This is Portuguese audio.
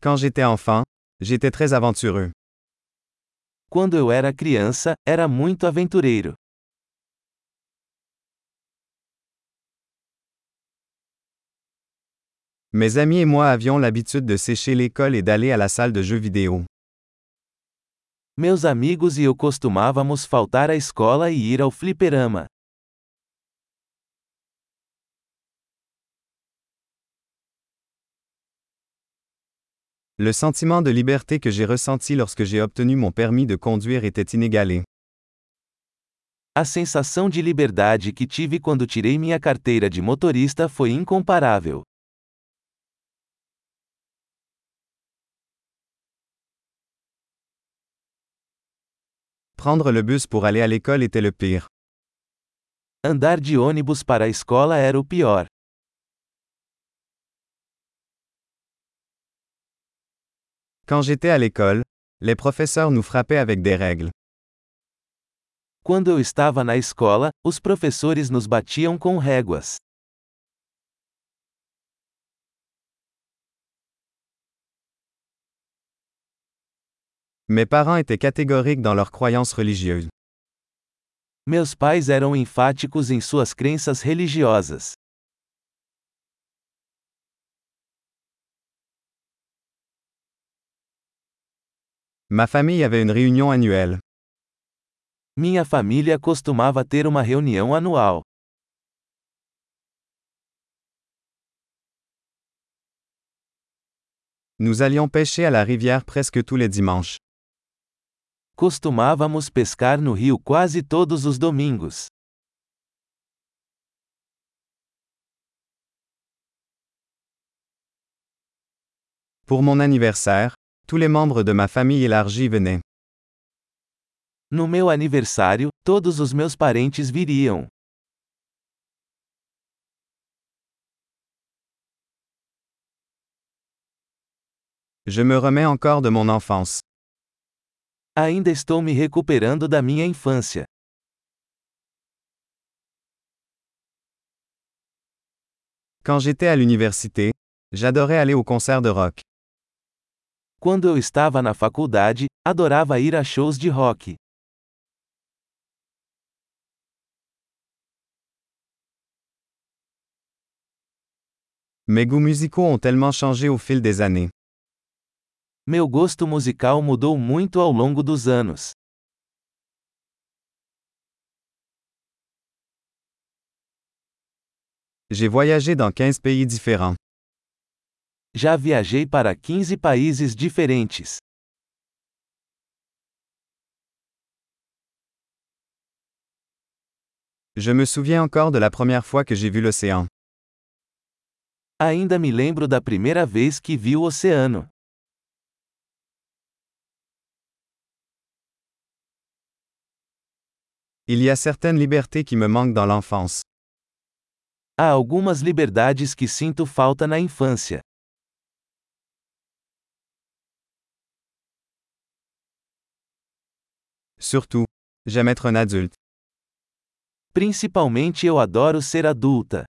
Quand j'étais enfant, j'étais très aventureux. Quando eu era criança, era muito aventureiro. Mes amis et moi avions l'habitude de sécher l'école et d'aller à la salle de jeux vidéo. Meus amigos e eu costumávamos faltar à escola e ir ao fliperama. Le sentiment de liberté que j'ai ressenti lorsque j'ai obtenu mon permis de conduire était inégalé. A sensação de liberdade que tive quando tirei minha carteira de motorista foi incomparável. Prendre le bus pour aller à l'école était le pire. Andar de ônibus para a escola era o pior. Quand j'étais à l'école, les professeurs nous frappaient avec des règles. Quando eu estava na escola, os professores nos batiam com réguas. Mes parents étaient catégoriques dans leurs croyances religieuses. Meus pais eram enfáticos em suas crenças religiosas. Ma famille avait une réunion annuelle. Minha família costumava ter uma reunião anual. Nous allions pêcher à la rivière presque tous les dimanches. Costumávamos pescar no rio quase todos os domingos. Pour mon anniversaire, tous les membres de ma famille élargie venaient. No meu aniversário, todos os meus parentes viriam. Je me remets encore de mon enfance. Ainda estou me recuperando da minha infância. Quand j'étais à l'université, j'adorais aller au concert de rock. Quando eu estava na faculdade, adorava ir a shows de rock. Mes goûts musicaux ont tellement changé au fil des années. Meu gosto musical mudou muito ao longo dos anos. J'ai voyagé dans 15 pays différents. Já viajei para 15 países diferentes. Je me souviens encore de la première fois que j'ai vu l'océan. Ainda me lembro da primeira vez que vi o oceano. Il y a certaines libertés qui me manquent dans l'enfance. Há algumas liberdades que sinto falta na infância. Surtout, j'aime être un adulte. Principalmente eu adoro ser adulta.